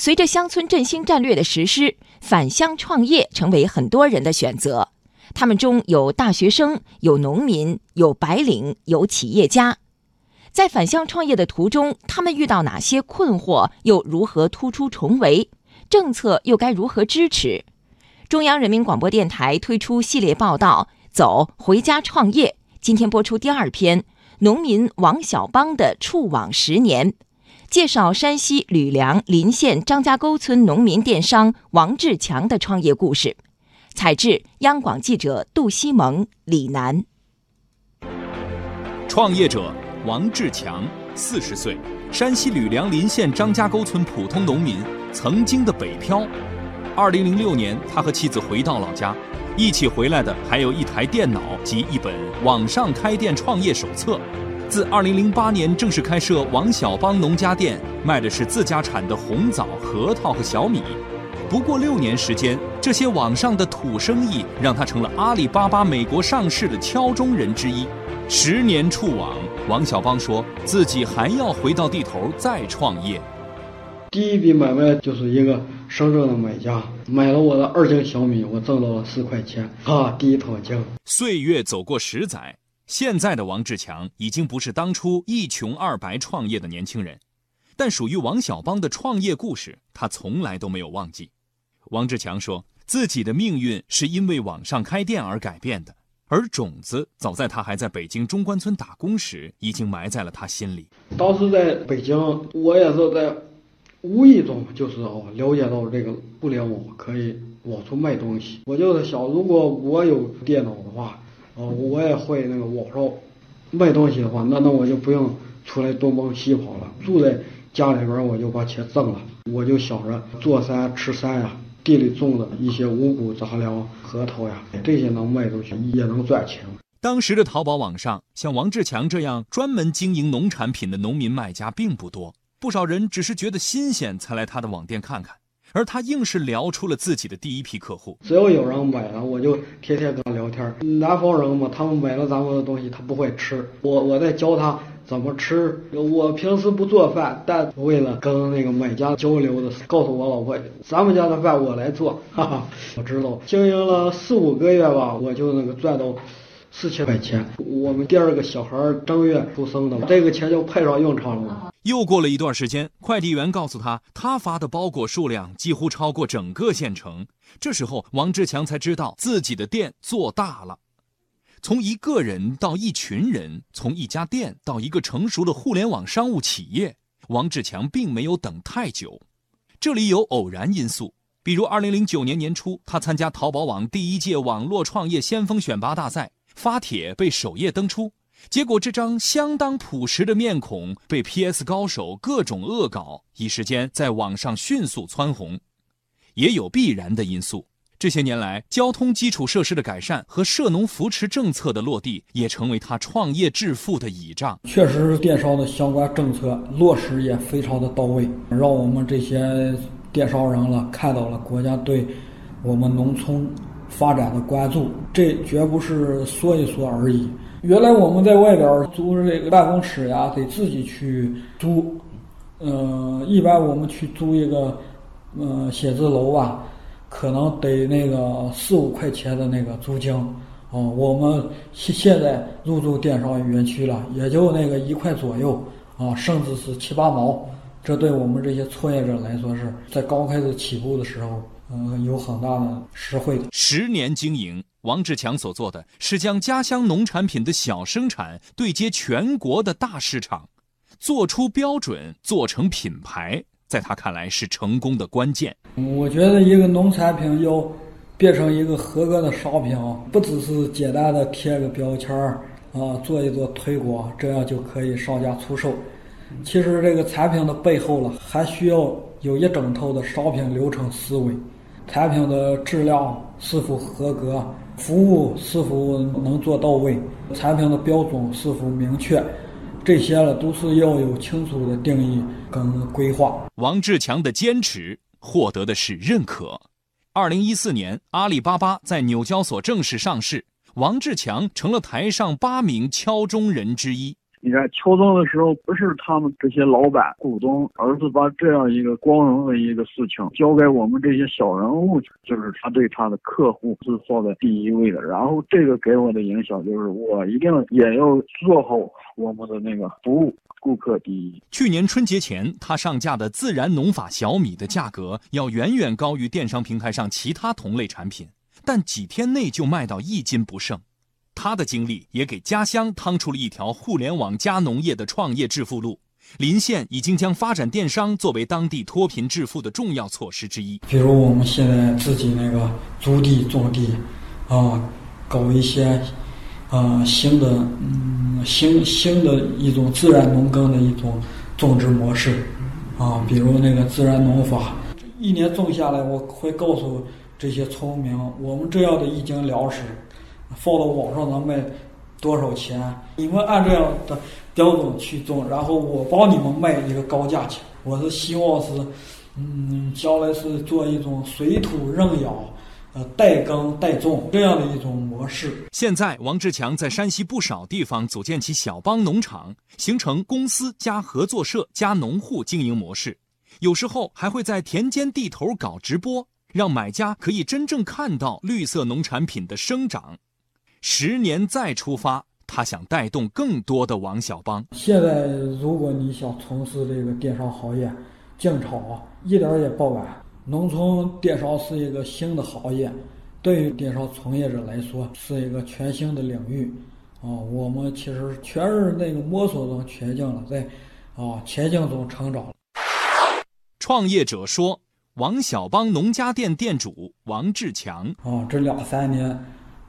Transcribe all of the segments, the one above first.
随着乡村振兴战略的实施，返乡创业成为很多人的选择。他们中有大学生，有农民，有白领，有企业家。在返乡创业的途中，他们遇到哪些困惑？又如何突出重围？政策又该如何支持？中央人民广播电台推出系列报道《走回家创业》，今天播出第二篇：农民王小邦的触网十年。介绍山西吕梁临县张家沟村农民电商王志强的创业故事。采制：央广记者杜西蒙、李楠。创业者王志强，四十岁，山西吕梁临县张家沟村普通农民，曾经的北漂。二零零六年，他和妻子回到老家，一起回来的还有一台电脑及一本网上开店创业手册。自2008年正式开设王小邦农家店，卖的是自家产的红枣、核桃和小米。不过六年时间，这些网上的土生意让他成了阿里巴巴美国上市的敲钟人之一。十年触网，王小邦说自己还要回到地头再创业。第一笔买卖就是一个深圳的买家买了我的二斤小米，我挣到了四块钱啊，第一桶金。岁月走过十载。现在的王志强已经不是当初一穷二白创业的年轻人，但属于王小邦的创业故事，他从来都没有忘记。王志强说自己的命运是因为网上开店而改变的，而种子早在他还在北京中关村打工时，已经埋在了他心里。当时在北京，我也是在无意中就是哦了解到这个互联网可以往出卖东西，我就是想，如果我有电脑的话。哦，我也会那个网上卖东西的话，那那我就不用出来东奔西跑了，住在家里边我就把钱挣了。我就想着做山吃山呀，地里种的一些五谷杂粮、核桃呀，这些能卖出去也能赚钱。当时的淘宝网上，像王志强这样专门经营农产品的农民卖家并不多，不少人只是觉得新鲜才来他的网店看看。而他硬是聊出了自己的第一批客户。只要有人买了，我就天天跟他聊天。南方人嘛，他们买了咱们的东西，他不会吃，我我在教他怎么吃。我平时不做饭，但为了跟那个买家交流的，告诉我老婆，咱们家的饭我来做。哈哈，我知道，经营了四五个月吧，我就那个赚到。四千块钱，我们第二个小孩正月出生的，这个钱就派上用场了。又过了一段时间，快递员告诉他，他发的包裹数量几乎超过整个县城。这时候，王志强才知道自己的店做大了，从一个人到一群人，从一家店到一个成熟的互联网商务企业，王志强并没有等太久。这里有偶然因素，比如2009年年初，他参加淘宝网第一届网络创业先锋选拔大赛。发帖被首页登出，结果这张相当朴实的面孔被 PS 高手各种恶搞，一时间在网上迅速蹿红。也有必然的因素，这些年来交通基础设施的改善和涉农扶持政策的落地，也成为他创业致富的倚仗。确实，电商的相关政策落实也非常的到位，让我们这些电商人了看到了国家对我们农村。发展的关注，这绝不是说一说而已。原来我们在外边租这个办公室呀，得自己去租。嗯，一般我们去租一个嗯写字楼吧，可能得那个四五块钱的那个租金。哦，我们现现在入驻电商园区了，也就那个一块左右啊，甚至是七八毛。这对我们这些创业者来说，是在刚开始起步的时候。嗯，有很大的实惠的。十年经营，王志强所做的是将家乡农产品的小生产对接全国的大市场，做出标准，做成品牌，在他看来是成功的关键。我觉得一个农产品要变成一个合格的商品，不只是简单的贴个标签儿啊，做一做推广，这样就可以上架出售。其实这个产品的背后了，还需要有一整套的商品流程思维。产品的质量是否合格，服务是否能做到位，产品的标准是否明确，这些了都是要有清楚的定义跟规划。王志强的坚持获得的是认可。二零一四年，阿里巴巴在纽交所正式上市，王志强成了台上八名敲钟人之一。你看敲钟的时候，不是他们这些老板股东，而是把这样一个光荣的一个事情交给我们这些小人物，就是他对他的客户是放在第一位的。然后这个给我的影响就是，我一定也要做好我们的那个服务。顾客第一。去年春节前，他上架的自然农法小米的价格要远远高于电商平台上其他同类产品，但几天内就卖到一斤不剩。他的经历也给家乡趟出了一条互联网加农业的创业致富路。临县已经将发展电商作为当地脱贫致富的重要措施之一。比如我们现在自己那个租地种地，啊，搞一些。呃，新的嗯，新新的一种自然农耕的一种种植模式，啊，比如那个自然农法，一年种下来，我会告诉这些村民，我们这样的一斤粮食，放到网上能卖多少钱？你们按这样的标准去种，然后我帮你们卖一个高价钱。我是希望是，嗯，将来是做一种水土认养。呃，代耕代种这样的一种模式。现在，王志强在山西不少地方组建起小帮农场，形成公司加合作社加农户经营模式。有时候还会在田间地头搞直播，让买家可以真正看到绿色农产品的生长。十年再出发，他想带动更多的王小帮。现在，如果你想从事这个电商行业，进场一点也不晚。农村电商是一个新的行业，对于电商从业者来说是一个全新的领域。啊，我们其实全是那个摸索中前进了，在啊前进中成长。创业者说：“王小帮农家店店主王志强啊，这两三年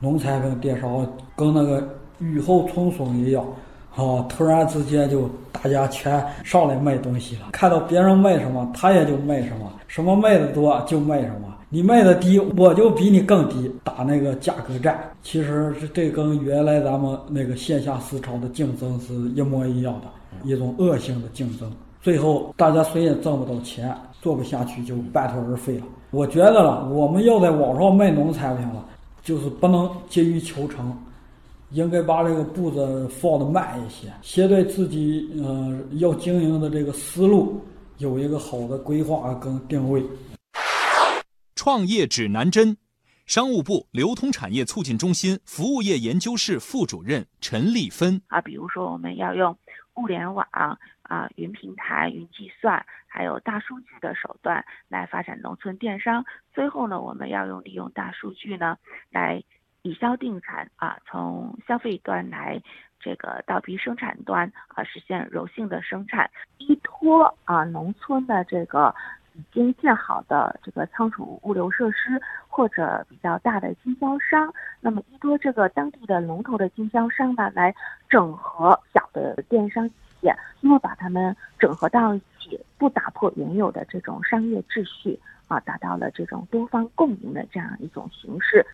农产品电商跟那个雨后春笋一样。”啊，突然之间就大家全上来卖东西了，看到别人卖什么，他也就卖什么，什么卖的多就卖什么。你卖的低，我就比你更低，打那个价格战。其实是这跟原来咱们那个线下市场的竞争是一模一样的，一种恶性的竞争。最后大家谁也挣不到钱，做不下去就半途而废了。我觉得了，我们要在网上卖农产品了，就是不能急于求成。应该把这个步子放得慢一些，先对自己呃要经营的这个思路有一个好的规划跟定位。创业指南针，商务部流通产业促进中心服务业研究室副主任陈丽芬啊，比如说我们要用物联网啊、云平台、云计算，还有大数据的手段来发展农村电商。最后呢，我们要用利用大数据呢来。以销定产啊，从消费端来这个倒逼生产端啊，实现柔性的生产，依托啊农村的这个已经建好的这个仓储物流设施或者比较大的经销商，那么依托这个当地的龙头的经销商吧，来整合小的电商企业，那么把他们整合到一起，不打破原有的这种商业秩序啊，达到了这种多方共赢的这样一种形式。